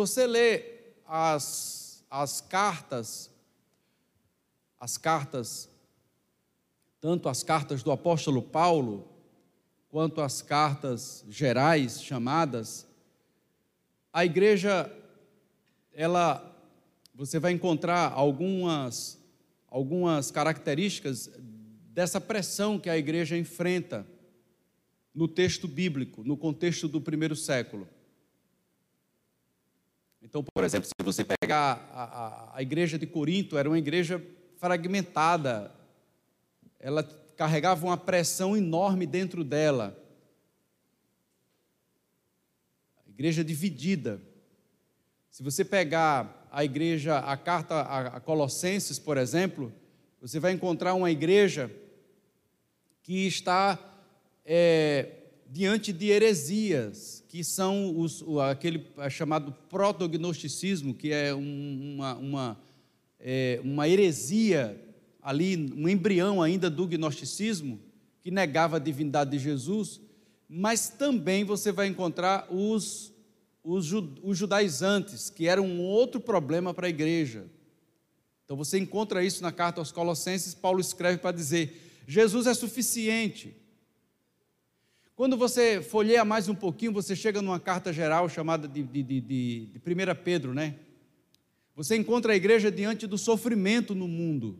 Você lê as, as cartas, as cartas, tanto as cartas do apóstolo Paulo, quanto as cartas gerais chamadas, a igreja, ela, você vai encontrar algumas, algumas características dessa pressão que a igreja enfrenta no texto bíblico, no contexto do primeiro século. Então, por exemplo, se você pegar a, a, a igreja de Corinto, era uma igreja fragmentada, ela carregava uma pressão enorme dentro dela. A igreja dividida. Se você pegar a igreja, a carta a Colossenses, por exemplo, você vai encontrar uma igreja que está é, diante de heresias, que são os, aquele chamado protognosticismo, que é uma, uma, é, uma heresia ali, um embrião ainda do gnosticismo, que negava a divindade de Jesus, mas também você vai encontrar os, os, os judaizantes, que eram um outro problema para a igreja. Então você encontra isso na carta aos Colossenses, Paulo escreve para dizer: Jesus é suficiente, quando você folheia mais um pouquinho, você chega numa carta geral chamada de, de, de, de, de 1 Pedro, né? Você encontra a igreja diante do sofrimento no mundo,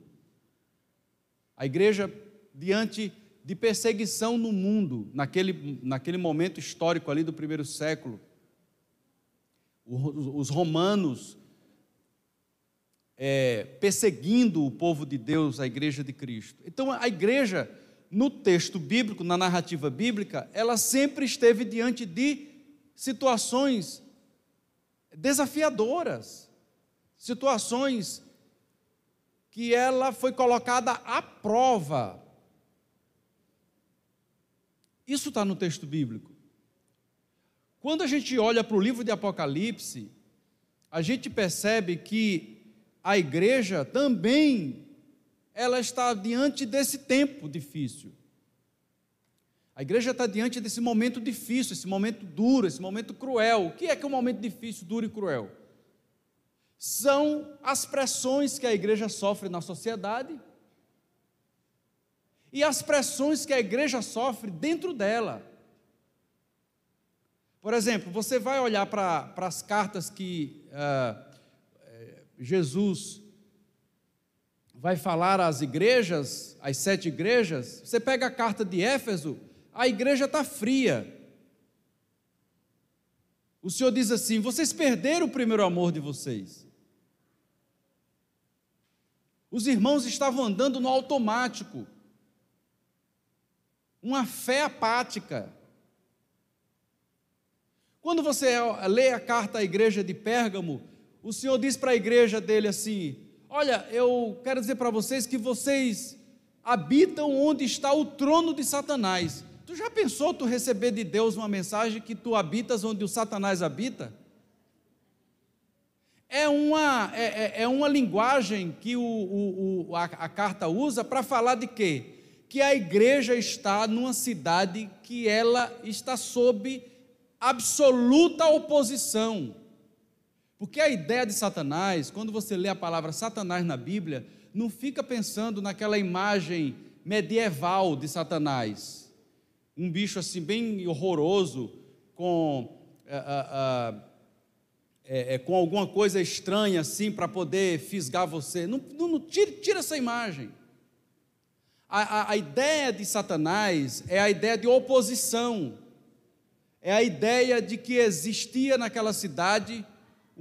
a igreja diante de perseguição no mundo, naquele, naquele momento histórico ali do primeiro século. Os romanos é, perseguindo o povo de Deus, a igreja de Cristo. Então a igreja no texto bíblico, na narrativa bíblica, ela sempre esteve diante de situações desafiadoras, situações que ela foi colocada à prova. Isso está no texto bíblico. Quando a gente olha para o livro de Apocalipse, a gente percebe que a igreja também ela está diante desse tempo difícil. A igreja está diante desse momento difícil, esse momento duro, esse momento cruel. O que é que é um momento difícil, duro e cruel? São as pressões que a igreja sofre na sociedade e as pressões que a igreja sofre dentro dela. Por exemplo, você vai olhar para, as cartas que uh, Jesus vai falar às igrejas, às sete igrejas, você pega a carta de Éfeso, a igreja está fria. O Senhor diz assim: vocês perderam o primeiro amor de vocês. Os irmãos estavam andando no automático, uma fé apática. Quando você lê a carta à igreja de Pérgamo, o Senhor diz para a igreja dele assim: Olha, eu quero dizer para vocês que vocês habitam onde está o trono de Satanás. Tu já pensou tu receber de Deus uma mensagem que tu habitas onde o Satanás habita? É uma, é, é, é uma linguagem que o, o, o a, a carta usa para falar de quê? Que a igreja está numa cidade que ela está sob absoluta oposição. Porque a ideia de Satanás, quando você lê a palavra Satanás na Bíblia, não fica pensando naquela imagem medieval de Satanás. Um bicho assim bem horroroso, com, é, é, com alguma coisa estranha assim para poder fisgar você. Não, não, não tira, tira, essa imagem. A, a, a ideia de Satanás é a ideia de oposição. É a ideia de que existia naquela cidade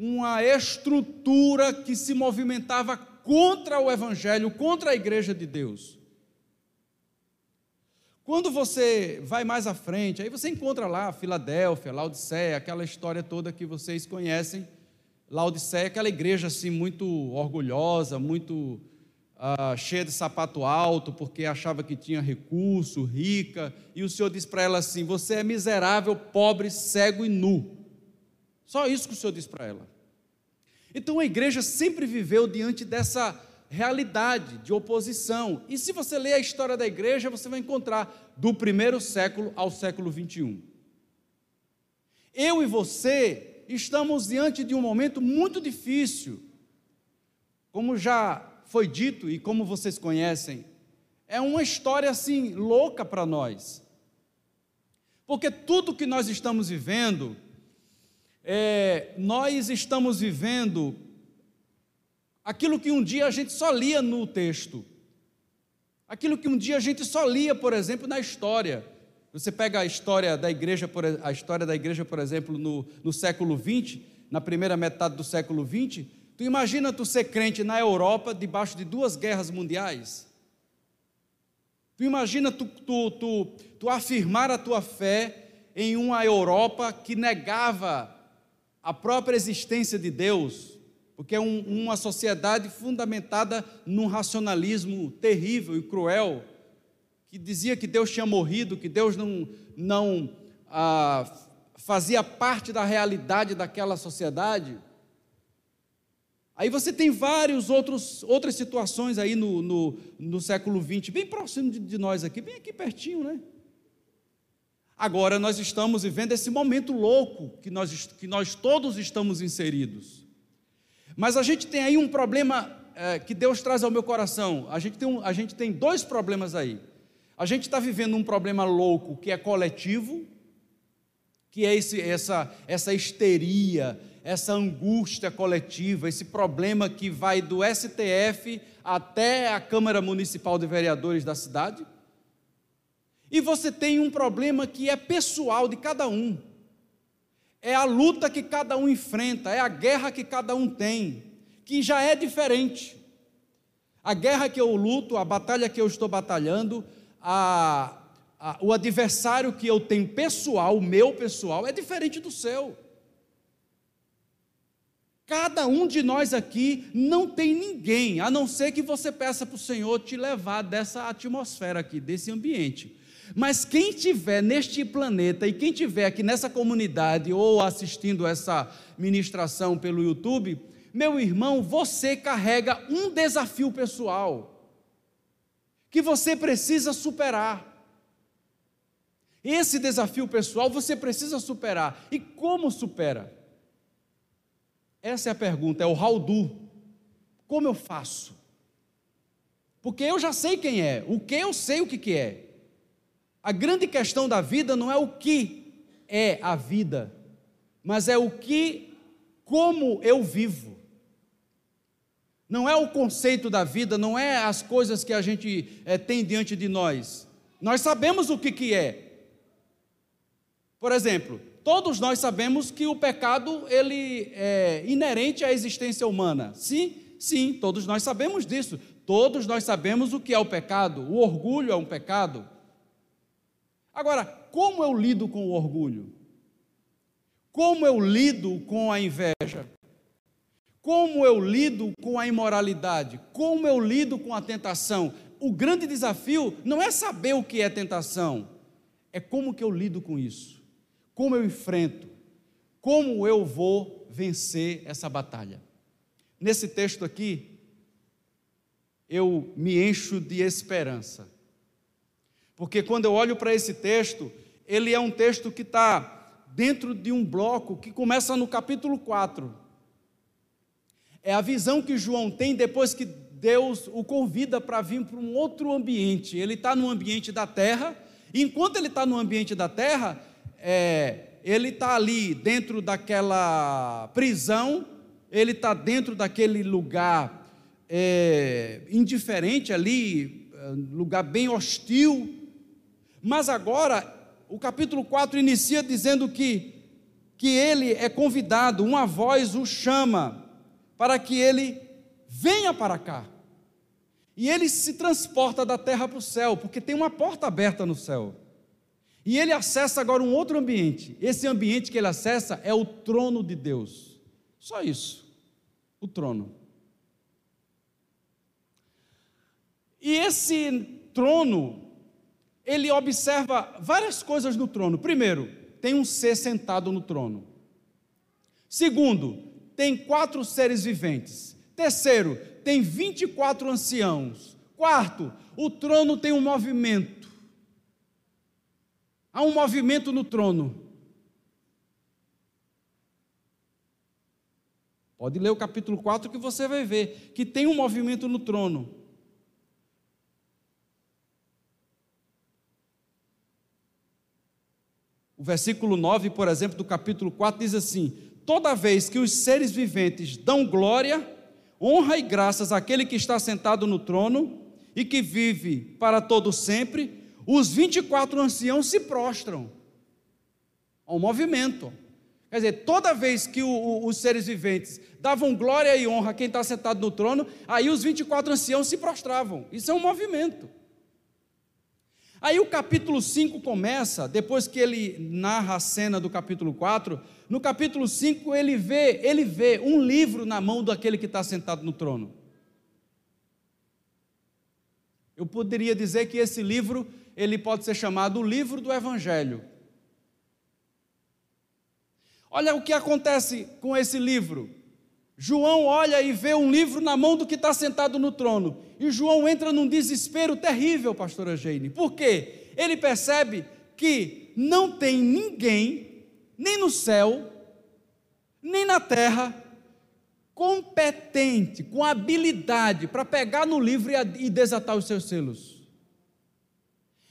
uma estrutura que se movimentava contra o Evangelho, contra a igreja de Deus. Quando você vai mais à frente, aí você encontra lá Filadélfia, Laodiceia, aquela história toda que vocês conhecem. Laodiceia, aquela igreja assim muito orgulhosa, muito uh, cheia de sapato alto, porque achava que tinha recurso, rica, e o Senhor diz para ela assim: Você é miserável, pobre, cego e nu. Só isso que o Senhor diz para ela. Então a igreja sempre viveu diante dessa realidade de oposição. E se você ler a história da igreja, você vai encontrar do primeiro século ao século 21. Eu e você estamos diante de um momento muito difícil. Como já foi dito e como vocês conhecem, é uma história assim louca para nós. Porque tudo que nós estamos vivendo, é, nós estamos vivendo aquilo que um dia a gente só lia no texto, aquilo que um dia a gente só lia, por exemplo, na história. Você pega a história da igreja, por, a história da igreja, por exemplo, no, no século 20, na primeira metade do século 20, tu imagina tu ser crente na Europa debaixo de duas guerras mundiais? Tu imagina tu, tu, tu, tu afirmar a tua fé em uma Europa que negava a própria existência de Deus, porque é um, uma sociedade fundamentada num racionalismo terrível e cruel, que dizia que Deus tinha morrido, que Deus não, não ah, fazia parte da realidade daquela sociedade. Aí você tem outros outras situações aí no, no, no século XX, bem próximo de, de, nós aqui, bem aqui pertinho, né? Agora nós estamos vivendo esse momento louco que nós, que nós todos estamos inseridos. Mas a gente tem aí um problema é, que Deus traz ao meu coração. A gente tem, um, a gente tem dois problemas aí. A gente está vivendo um problema louco que é coletivo, que é esse, essa, essa histeria, essa angústia coletiva, esse problema que vai do STF até a Câmara Municipal de Vereadores da cidade. E você tem um problema que é pessoal de cada um. É a luta que cada um enfrenta, é a guerra que cada um tem, que já é diferente. A guerra que eu luto, a batalha que eu estou batalhando, a, a, o adversário que eu tenho pessoal, o meu pessoal, é diferente do seu. Cada um de nós aqui não tem ninguém, a não ser que você peça para o Senhor te levar dessa atmosfera aqui, desse ambiente. Mas quem tiver neste planeta e quem tiver aqui nessa comunidade ou assistindo essa ministração pelo YouTube, meu irmão, você carrega um desafio pessoal que você precisa superar. Esse desafio pessoal você precisa superar. E como supera? Essa é a pergunta, é o do. Como eu faço? Porque eu já sei quem é, o que eu sei o que, que é. A grande questão da vida não é o que é a vida, mas é o que, como eu vivo. Não é o conceito da vida, não é as coisas que a gente é, tem diante de nós. Nós sabemos o que, que é. Por exemplo, todos nós sabemos que o pecado ele é inerente à existência humana. Sim, sim, todos nós sabemos disso. Todos nós sabemos o que é o pecado. O orgulho é um pecado. Agora, como eu lido com o orgulho? Como eu lido com a inveja? Como eu lido com a imoralidade? Como eu lido com a tentação? O grande desafio não é saber o que é tentação, é como que eu lido com isso. Como eu enfrento? Como eu vou vencer essa batalha? Nesse texto aqui, eu me encho de esperança porque quando eu olho para esse texto, ele é um texto que está dentro de um bloco que começa no capítulo 4. É a visão que João tem depois que Deus o convida para vir para um outro ambiente. Ele está no ambiente da terra, e enquanto ele está no ambiente da terra, é, ele está ali dentro daquela prisão, ele está dentro daquele lugar é, indiferente ali, é, lugar bem hostil, mas agora, o capítulo 4 inicia dizendo que, que ele é convidado, uma voz o chama para que ele venha para cá. E ele se transporta da terra para o céu, porque tem uma porta aberta no céu. E ele acessa agora um outro ambiente. Esse ambiente que ele acessa é o trono de Deus. Só isso. O trono. E esse trono ele observa várias coisas no trono. Primeiro, tem um ser sentado no trono. Segundo, tem quatro seres viventes. Terceiro, tem 24 anciãos. Quarto, o trono tem um movimento. Há um movimento no trono. Pode ler o capítulo 4 que você vai ver que tem um movimento no trono. O versículo 9, por exemplo, do capítulo 4 diz assim: Toda vez que os seres viventes dão glória, honra e graças àquele que está sentado no trono e que vive para todo sempre, os 24 anciãos se prostram ao movimento. Quer dizer, toda vez que o, o, os seres viventes davam glória e honra a quem está sentado no trono, aí os 24 anciãos se prostravam. Isso é um movimento. Aí o capítulo 5 começa, depois que ele narra a cena do capítulo 4, no capítulo 5 ele vê, ele vê um livro na mão daquele que está sentado no trono. Eu poderia dizer que esse livro, ele pode ser chamado o livro do Evangelho. Olha o que acontece com esse livro. João olha e vê um livro na mão do que está sentado no trono. E João entra num desespero terrível, pastora Jane. Por quê? Ele percebe que não tem ninguém, nem no céu, nem na terra, competente, com habilidade para pegar no livro e desatar os seus selos.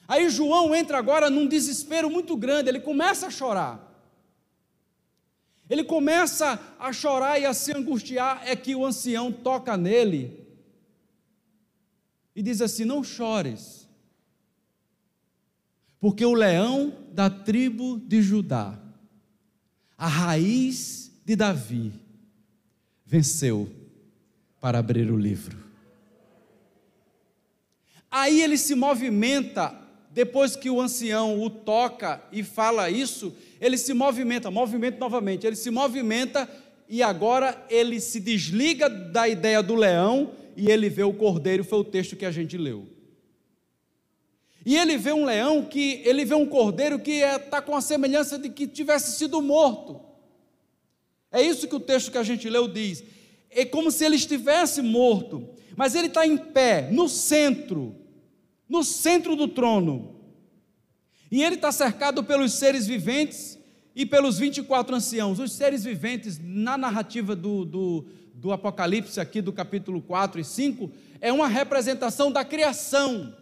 Aí João entra agora num desespero muito grande, ele começa a chorar. Ele começa a chorar e a se angustiar, é que o ancião toca nele e diz assim: Não chores, porque o leão da tribo de Judá, a raiz de Davi, venceu para abrir o livro. Aí ele se movimenta depois que o ancião o toca e fala isso, ele se movimenta, movimento novamente, ele se movimenta e agora ele se desliga da ideia do leão e ele vê o cordeiro, foi o texto que a gente leu. E ele vê um leão que, ele vê um cordeiro que está é, tá com a semelhança de que tivesse sido morto. É isso que o texto que a gente leu diz. É como se ele estivesse morto, mas ele está em pé, no centro, no centro do trono. E ele está cercado pelos seres viventes e pelos 24 anciãos. Os seres viventes, na narrativa do, do, do Apocalipse, aqui do capítulo 4 e 5, é uma representação da criação.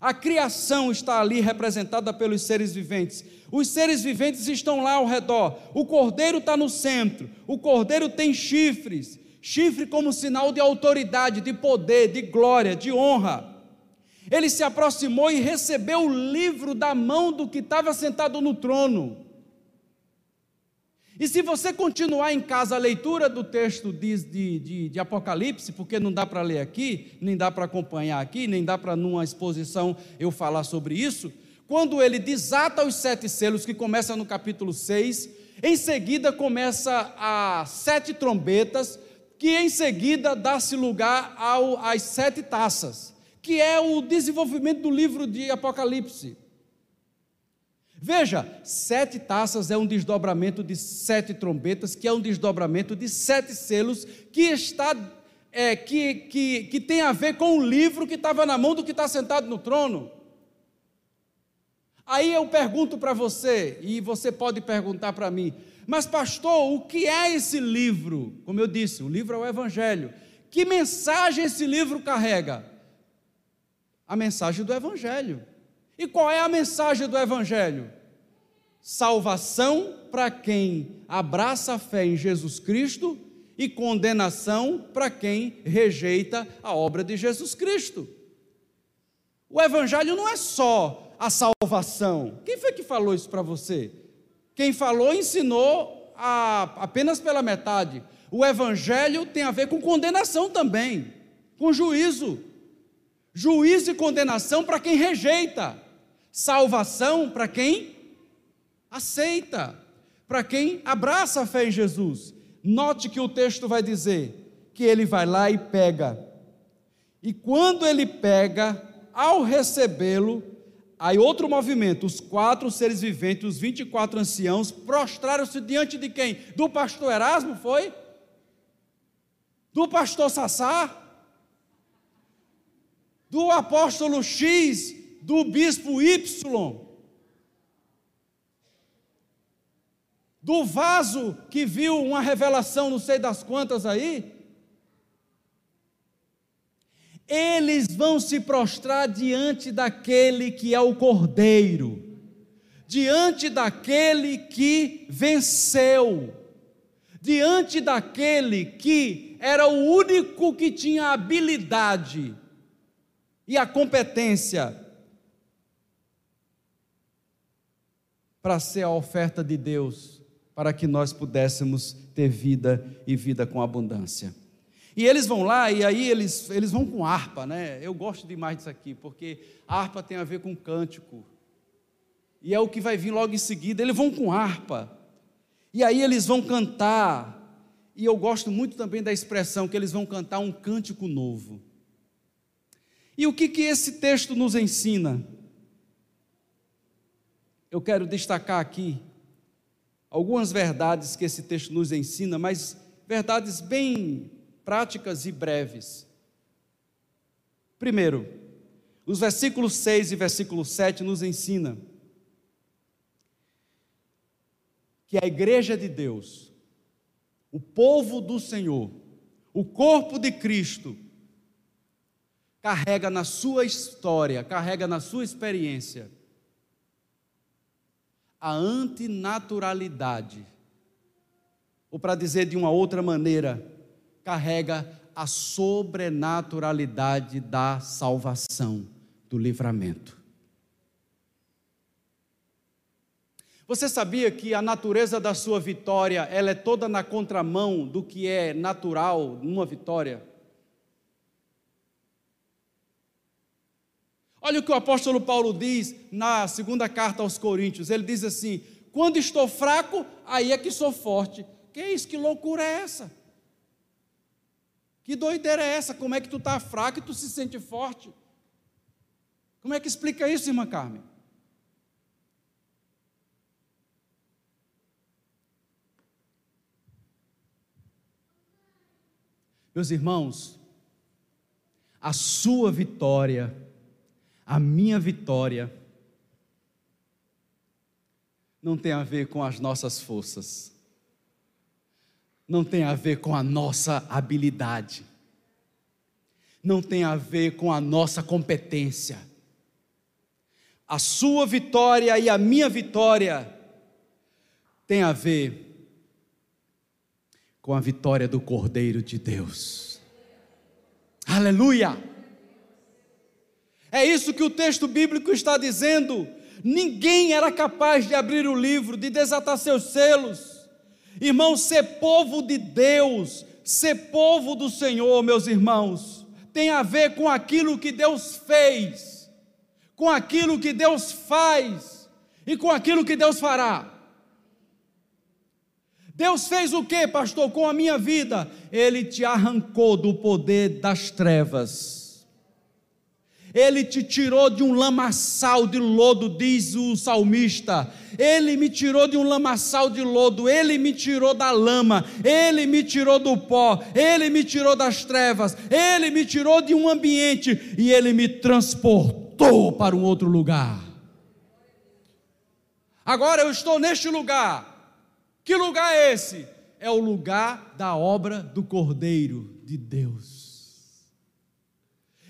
A criação está ali representada pelos seres viventes. Os seres viventes estão lá ao redor. O cordeiro está no centro. O cordeiro tem chifres chifre como sinal de autoridade, de poder, de glória, de honra. Ele se aproximou e recebeu o livro da mão do que estava sentado no trono. E se você continuar em casa a leitura do texto de, de, de, de Apocalipse, porque não dá para ler aqui, nem dá para acompanhar aqui, nem dá para numa exposição eu falar sobre isso, quando ele desata os sete selos, que começa no capítulo 6, em seguida começa as sete trombetas, que em seguida dá-se lugar ao, às sete taças que é o desenvolvimento do livro de Apocalipse. Veja, sete taças é um desdobramento de sete trombetas, que é um desdobramento de sete selos, que está é, que, que, que tem a ver com o livro que estava na mão do que está sentado no trono. Aí eu pergunto para você, e você pode perguntar para mim, mas pastor, o que é esse livro? Como eu disse, o livro é o Evangelho. Que mensagem esse livro carrega? a mensagem do Evangelho. E qual é a mensagem do Evangelho? Salvação para quem abraça a fé em Jesus Cristo e condenação para quem rejeita a obra de Jesus Cristo. O Evangelho não é só a salvação. Quem foi que falou isso para você? Quem falou ensinou a, apenas pela metade. O Evangelho tem a ver com condenação também, com juízo juízo e condenação para quem rejeita, salvação para quem aceita, para quem abraça a fé em Jesus. Note que o texto vai dizer que ele vai lá e pega. E quando ele pega, ao recebê-lo, aí outro movimento, os quatro seres viventes, os 24 anciãos, prostraram-se diante de quem? Do pastor Erasmo, foi? Do pastor Sassá? do apóstolo X, do bispo Y. do vaso que viu uma revelação, não sei das quantas aí, eles vão se prostrar diante daquele que é o Cordeiro, diante daquele que venceu, diante daquele que era o único que tinha a habilidade e a competência para ser a oferta de Deus, para que nós pudéssemos ter vida e vida com abundância. E eles vão lá e aí eles, eles vão com harpa, né? Eu gosto demais disso aqui, porque harpa tem a ver com cântico. E é o que vai vir logo em seguida. Eles vão com harpa. E aí eles vão cantar. E eu gosto muito também da expressão que eles vão cantar um cântico novo. E o que que esse texto nos ensina? Eu quero destacar aqui algumas verdades que esse texto nos ensina, mas verdades bem práticas e breves. Primeiro, os versículos 6 e versículo 7 nos ensina que a igreja de Deus, o povo do Senhor, o corpo de Cristo, carrega na sua história, carrega na sua experiência a antinaturalidade. Ou para dizer de uma outra maneira, carrega a sobrenaturalidade da salvação, do livramento. Você sabia que a natureza da sua vitória, ela é toda na contramão do que é natural numa vitória? Olha o que o apóstolo Paulo diz na segunda carta aos Coríntios. Ele diz assim: Quando estou fraco, aí é que sou forte. Que isso? Que loucura é essa? Que doideira é essa? Como é que tu está fraco e tu se sente forte? Como é que explica isso, irmã Carmen? Meus irmãos, a sua vitória, a minha vitória, não tem a ver com as nossas forças não tem a ver com a nossa habilidade, não tem a ver com a nossa competência. A sua vitória e a minha vitória tem a ver com a vitória do Cordeiro de Deus. Aleluia! É isso que o texto bíblico está dizendo. Ninguém era capaz de abrir o livro, de desatar seus selos Irmão, ser povo de Deus, ser povo do Senhor, meus irmãos, tem a ver com aquilo que Deus fez, com aquilo que Deus faz e com aquilo que Deus fará. Deus fez o que, pastor, com a minha vida? Ele te arrancou do poder das trevas ele te tirou de um lamaçal de lodo, diz o salmista. Ele me tirou de um lamaçal de lodo, ele me tirou da lama, ele me tirou do pó, ele me tirou das trevas, ele me tirou de um ambiente e ele me transportou para um outro lugar. Agora eu estou neste lugar. Que lugar é esse? É o lugar da obra do Cordeiro de Deus.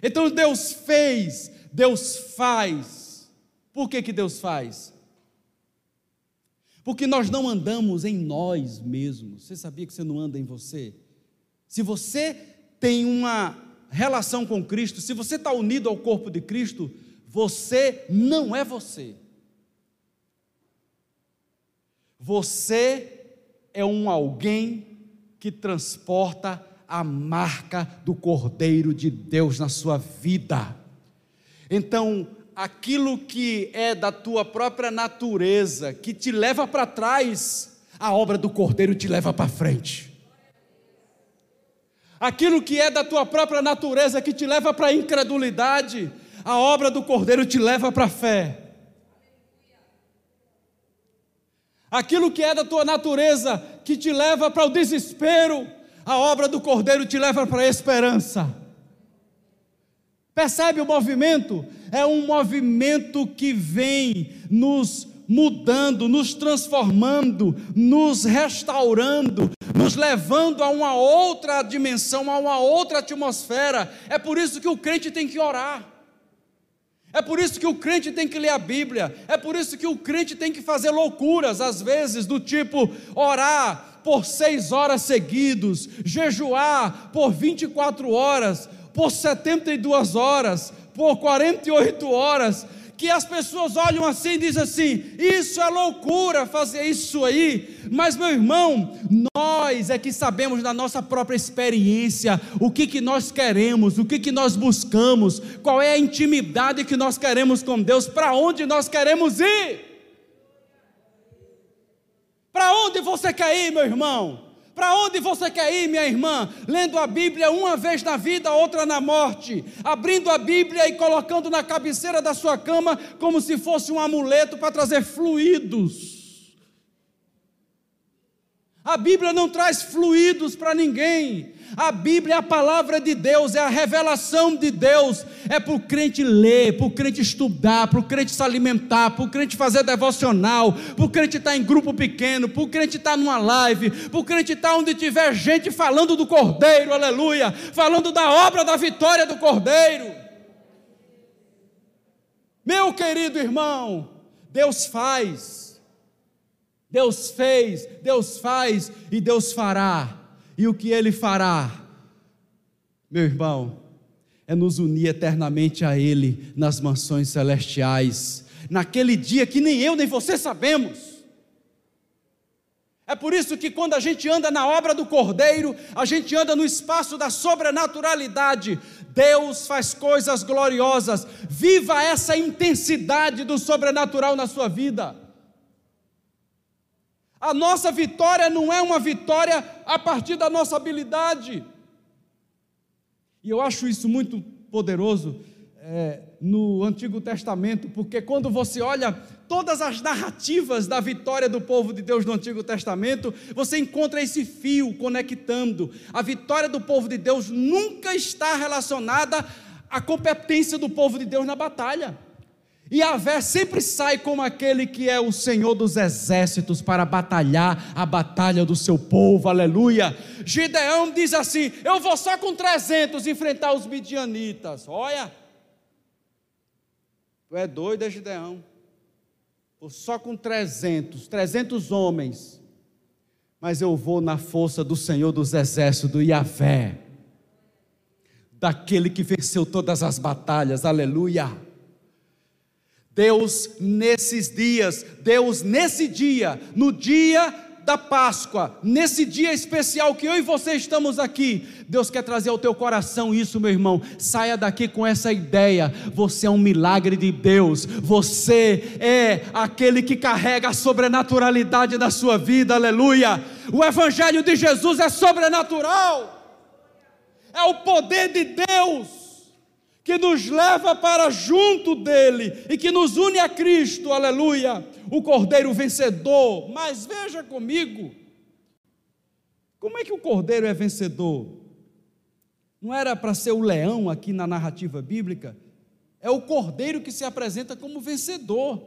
Então Deus fez, Deus faz. Por que, que Deus faz? Porque nós não andamos em nós mesmos. Você sabia que você não anda em você? Se você tem uma relação com Cristo, se você está unido ao corpo de Cristo, você não é você. Você é um alguém que transporta a marca do Cordeiro de Deus na sua vida. Então, aquilo que é da tua própria natureza, que te leva para trás, a obra do Cordeiro te leva para frente. Aquilo que é da tua própria natureza, que te leva para a incredulidade, a obra do Cordeiro te leva para a fé. Aquilo que é da tua natureza, que te leva para o desespero, a obra do Cordeiro te leva para a esperança. Percebe o movimento? É um movimento que vem nos mudando, nos transformando, nos restaurando, nos levando a uma outra dimensão, a uma outra atmosfera. É por isso que o crente tem que orar. É por isso que o crente tem que ler a Bíblia. É por isso que o crente tem que fazer loucuras, às vezes, do tipo orar por seis horas seguidos, jejuar por 24 horas, por 72 horas, por 48 horas que as pessoas olham assim e dizem assim: isso é loucura fazer isso aí. Mas, meu irmão, nós é que sabemos da nossa própria experiência o que, que nós queremos, o que, que nós buscamos, qual é a intimidade que nós queremos com Deus, para onde nós queremos ir. Para onde você quer ir, meu irmão? Para onde você quer ir, minha irmã? Lendo a Bíblia uma vez na vida, outra na morte. Abrindo a Bíblia e colocando na cabeceira da sua cama como se fosse um amuleto para trazer fluidos. A Bíblia não traz fluidos para ninguém. A Bíblia é a palavra de Deus, é a revelação de Deus. É para o crente ler, para o crente estudar, para o crente se alimentar, para o crente fazer devocional, para o crente estar tá em grupo pequeno, para o crente estar tá numa live, para o crente estar tá onde tiver gente falando do Cordeiro, aleluia, falando da obra da vitória do Cordeiro. Meu querido irmão, Deus faz Deus fez, Deus faz e Deus fará. E o que Ele fará, meu irmão, é nos unir eternamente a Ele nas mansões celestiais, naquele dia que nem eu nem você sabemos. É por isso que quando a gente anda na obra do Cordeiro, a gente anda no espaço da sobrenaturalidade. Deus faz coisas gloriosas. Viva essa intensidade do sobrenatural na sua vida. A nossa vitória não é uma vitória a partir da nossa habilidade. E eu acho isso muito poderoso é, no Antigo Testamento, porque quando você olha todas as narrativas da vitória do povo de Deus no Antigo Testamento, você encontra esse fio conectando. A vitória do povo de Deus nunca está relacionada à competência do povo de Deus na batalha. E Yahvé sempre sai como aquele que é o Senhor dos exércitos para batalhar a batalha do seu povo, aleluia. Gideão diz assim: Eu vou só com 300 enfrentar os midianitas. Olha, tu é doido, é Gideão. Vou só com 300, 300 homens. Mas eu vou na força do Senhor dos exércitos, do Yahvé, daquele que venceu todas as batalhas, aleluia. Deus nesses dias, Deus nesse dia, no dia da Páscoa, nesse dia especial que eu e você estamos aqui, Deus quer trazer ao teu coração isso, meu irmão. Saia daqui com essa ideia. Você é um milagre de Deus. Você é aquele que carrega a sobrenaturalidade da sua vida. Aleluia. O evangelho de Jesus é sobrenatural. É o poder de Deus que nos leva para junto dele e que nos une a Cristo, aleluia, o Cordeiro vencedor. Mas veja comigo, como é que o Cordeiro é vencedor? Não era para ser o leão aqui na narrativa bíblica? É o Cordeiro que se apresenta como vencedor.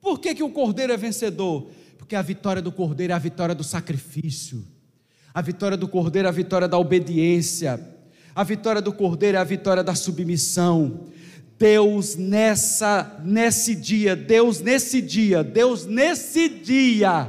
Por que, que o Cordeiro é vencedor? Porque a vitória do Cordeiro é a vitória do sacrifício, a vitória do Cordeiro é a vitória da obediência a vitória do Cordeiro é a vitória da submissão. Deus nessa nesse dia, Deus nesse dia, Deus nesse dia,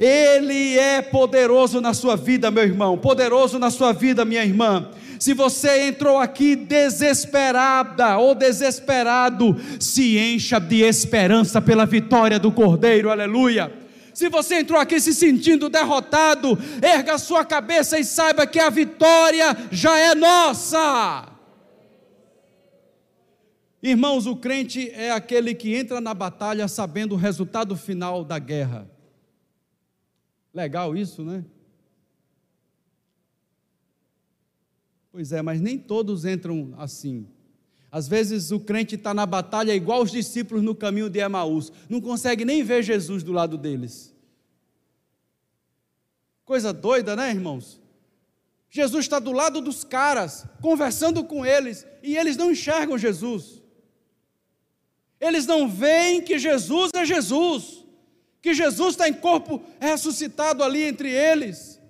ele é poderoso na sua vida, meu irmão, poderoso na sua vida, minha irmã. Se você entrou aqui desesperada ou desesperado, se encha de esperança pela vitória do Cordeiro, aleluia. Se você entrou aqui se sentindo derrotado, erga sua cabeça e saiba que a vitória já é nossa. Irmãos, o crente é aquele que entra na batalha sabendo o resultado final da guerra. Legal isso, né? Pois é, mas nem todos entram assim. Às vezes o crente está na batalha igual os discípulos no caminho de Emaús, não consegue nem ver Jesus do lado deles. Coisa doida, né, irmãos? Jesus está do lado dos caras, conversando com eles, e eles não enxergam Jesus. Eles não veem que Jesus é Jesus. que Jesus está em corpo ressuscitado ali entre eles,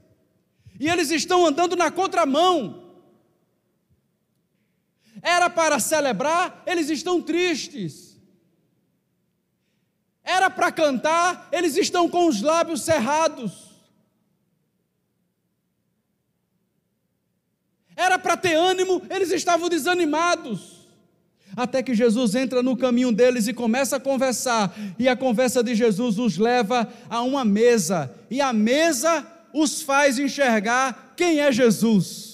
e eles estão andando na contramão. Para celebrar, eles estão tristes. Era para cantar, eles estão com os lábios cerrados. Era para ter ânimo, eles estavam desanimados. Até que Jesus entra no caminho deles e começa a conversar, e a conversa de Jesus os leva a uma mesa, e a mesa os faz enxergar quem é Jesus.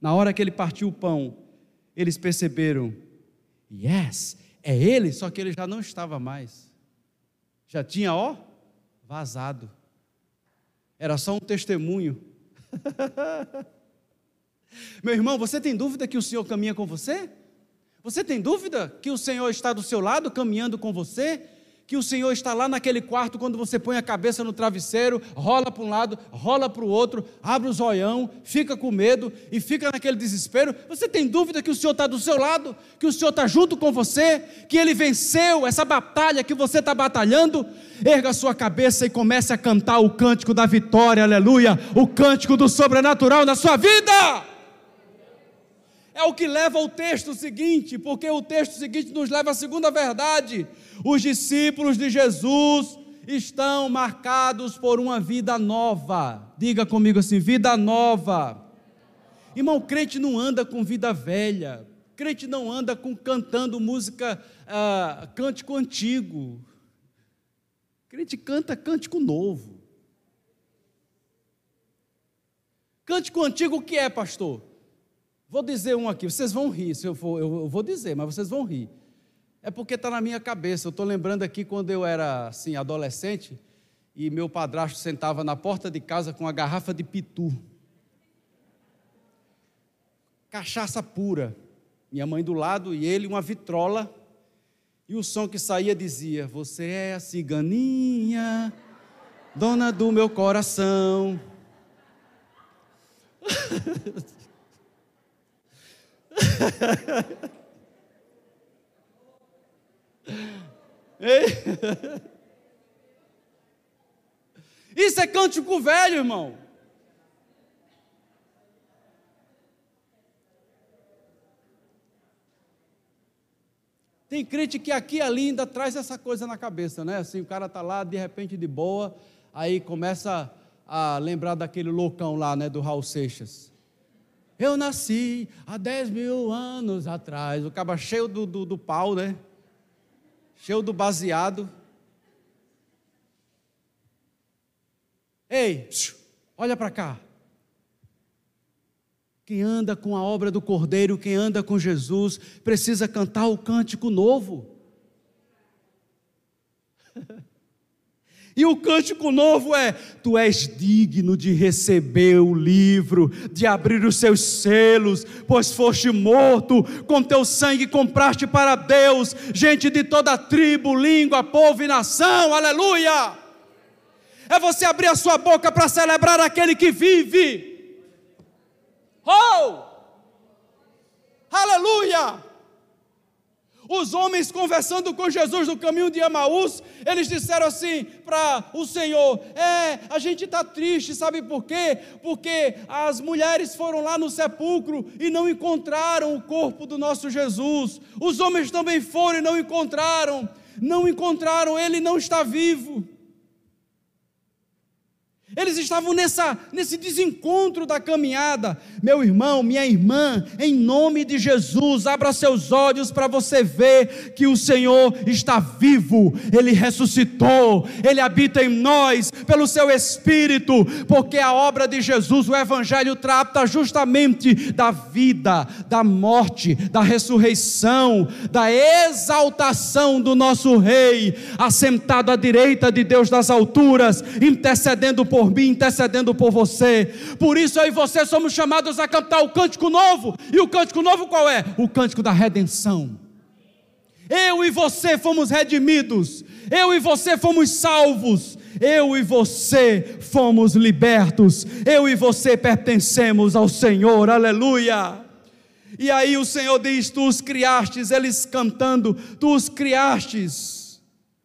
Na hora que ele partiu o pão, eles perceberam: yes, é ele, só que ele já não estava mais. Já tinha, ó, vazado. Era só um testemunho. Meu irmão, você tem dúvida que o Senhor caminha com você? Você tem dúvida que o Senhor está do seu lado, caminhando com você? Que o Senhor está lá naquele quarto quando você põe a cabeça no travesseiro, rola para um lado, rola para o outro, abre o zoião, fica com medo e fica naquele desespero. Você tem dúvida que o Senhor está do seu lado, que o Senhor está junto com você, que Ele venceu essa batalha que você está batalhando? Erga a sua cabeça e comece a cantar o cântico da vitória, aleluia, o cântico do sobrenatural na sua vida. É o que leva ao texto seguinte, porque o texto seguinte nos leva à segunda verdade os discípulos de Jesus estão marcados por uma vida nova. Diga comigo assim: vida nova. Irmão, crente não anda com vida velha. Crente não anda com cantando música, ah, cântico antigo. Crente canta cântico novo. Cântico antigo o que é, pastor? Vou dizer um aqui, vocês vão rir, se eu for, eu vou dizer, mas vocês vão rir. É porque está na minha cabeça. Eu estou lembrando aqui quando eu era assim, adolescente e meu padrasto sentava na porta de casa com uma garrafa de pitu. Cachaça pura. Minha mãe do lado e ele uma vitrola. E o som que saía dizia: Você é a ciganinha, dona do meu coração. Isso é cântico velho, irmão. Tem crente que aqui ali ainda traz essa coisa na cabeça, né? Assim, o cara está lá, de repente, de boa, aí começa a lembrar daquele loucão lá, né, do Raul Seixas. Eu nasci há 10 mil anos atrás, o caba cheio do, do, do pau, né? cheio do baseado. Ei, olha para cá. Quem anda com a obra do Cordeiro, quem anda com Jesus, precisa cantar o cântico novo. E o cântico novo é: Tu és digno de receber o livro, de abrir os seus selos, pois foste morto, com teu sangue compraste para Deus, gente de toda tribo, língua, povo e nação, aleluia! É você abrir a sua boca para celebrar aquele que vive. Oh! Aleluia! Os homens conversando com Jesus no caminho de Amaús, eles disseram assim para o Senhor: É, a gente está triste, sabe por quê? Porque as mulheres foram lá no sepulcro e não encontraram o corpo do nosso Jesus. Os homens também foram e não encontraram. Não encontraram, ele não está vivo. Eles estavam nessa, nesse desencontro da caminhada. Meu irmão, minha irmã, em nome de Jesus, abra seus olhos para você ver que o Senhor está vivo, Ele ressuscitou, Ele habita em nós pelo seu Espírito, porque a obra de Jesus, o Evangelho, trata justamente da vida, da morte, da ressurreição, da exaltação do nosso Rei, assentado à direita de Deus das alturas, intercedendo por por mim, intercedendo por você. Por isso eu e você somos chamados a cantar o cântico novo. E o cântico novo qual é? O cântico da redenção. Eu e você fomos redimidos. Eu e você fomos salvos. Eu e você fomos libertos. Eu e você pertencemos ao Senhor. Aleluia. E aí o Senhor diz: Tu os criastes, eles cantando, Tu os criastes,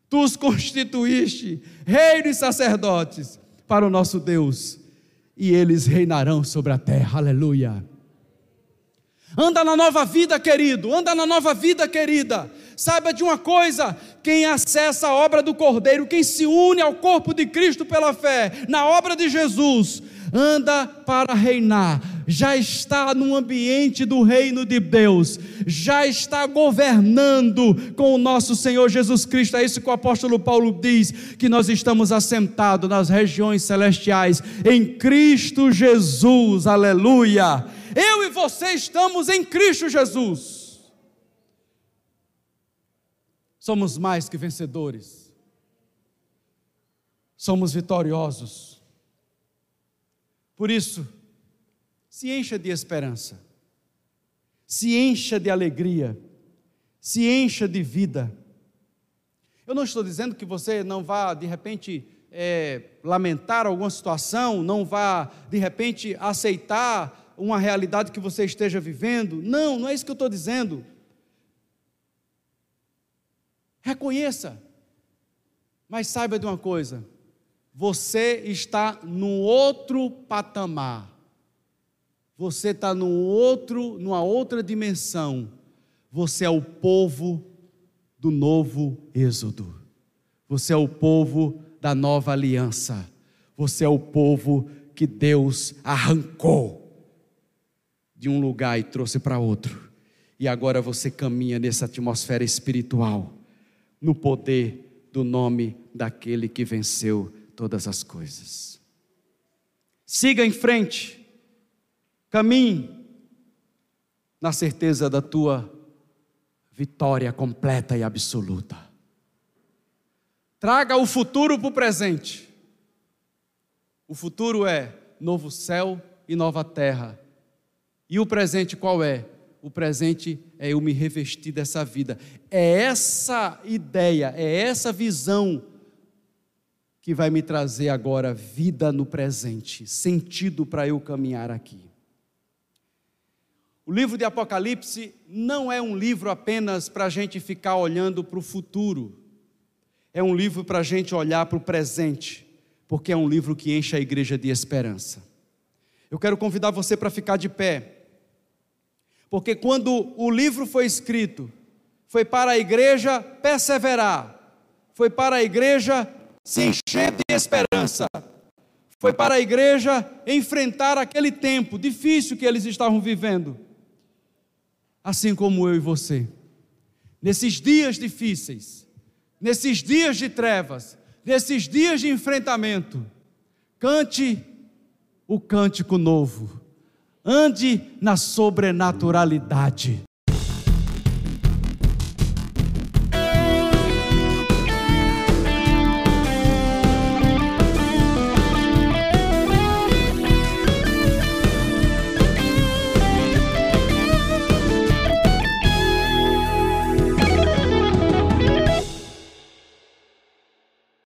Tu os constituíste, reis e sacerdotes para o nosso Deus, e eles reinarão sobre a terra, aleluia. Anda na nova vida, querido, anda na nova vida, querida. Saiba de uma coisa: quem acessa a obra do Cordeiro, quem se une ao corpo de Cristo pela fé, na obra de Jesus, anda para reinar, já está no ambiente do reino de Deus, já está governando com o nosso Senhor Jesus Cristo. É isso que o apóstolo Paulo diz: que nós estamos assentados nas regiões celestiais em Cristo Jesus, aleluia. Eu e você estamos em Cristo Jesus. Somos mais que vencedores, somos vitoriosos. Por isso, se encha de esperança, se encha de alegria, se encha de vida. Eu não estou dizendo que você não vá, de repente, é, lamentar alguma situação, não vá, de repente, aceitar uma realidade que você esteja vivendo. Não, não é isso que eu estou dizendo. Reconheça, mas saiba de uma coisa: você está num outro patamar. Você está num outro, numa outra dimensão. Você é o povo do novo êxodo. Você é o povo da nova aliança. Você é o povo que Deus arrancou de um lugar e trouxe para outro. E agora você caminha nessa atmosfera espiritual, no poder do nome daquele que venceu todas as coisas. Siga em frente, caminhe na certeza da tua vitória completa e absoluta. Traga o futuro para o presente. O futuro é novo céu e nova terra. E o presente qual é? O presente é eu me revestir dessa vida. É essa ideia, é essa visão que vai me trazer agora vida no presente, sentido para eu caminhar aqui. O livro de Apocalipse não é um livro apenas para a gente ficar olhando para o futuro, é um livro para a gente olhar para o presente, porque é um livro que enche a igreja de esperança. Eu quero convidar você para ficar de pé, porque quando o livro foi escrito, foi para a igreja perseverar, foi para a igreja se encher de esperança. Foi para a igreja enfrentar aquele tempo difícil que eles estavam vivendo. Assim como eu e você. Nesses dias difíceis, nesses dias de trevas, nesses dias de enfrentamento, cante o cântico novo. Ande na sobrenaturalidade.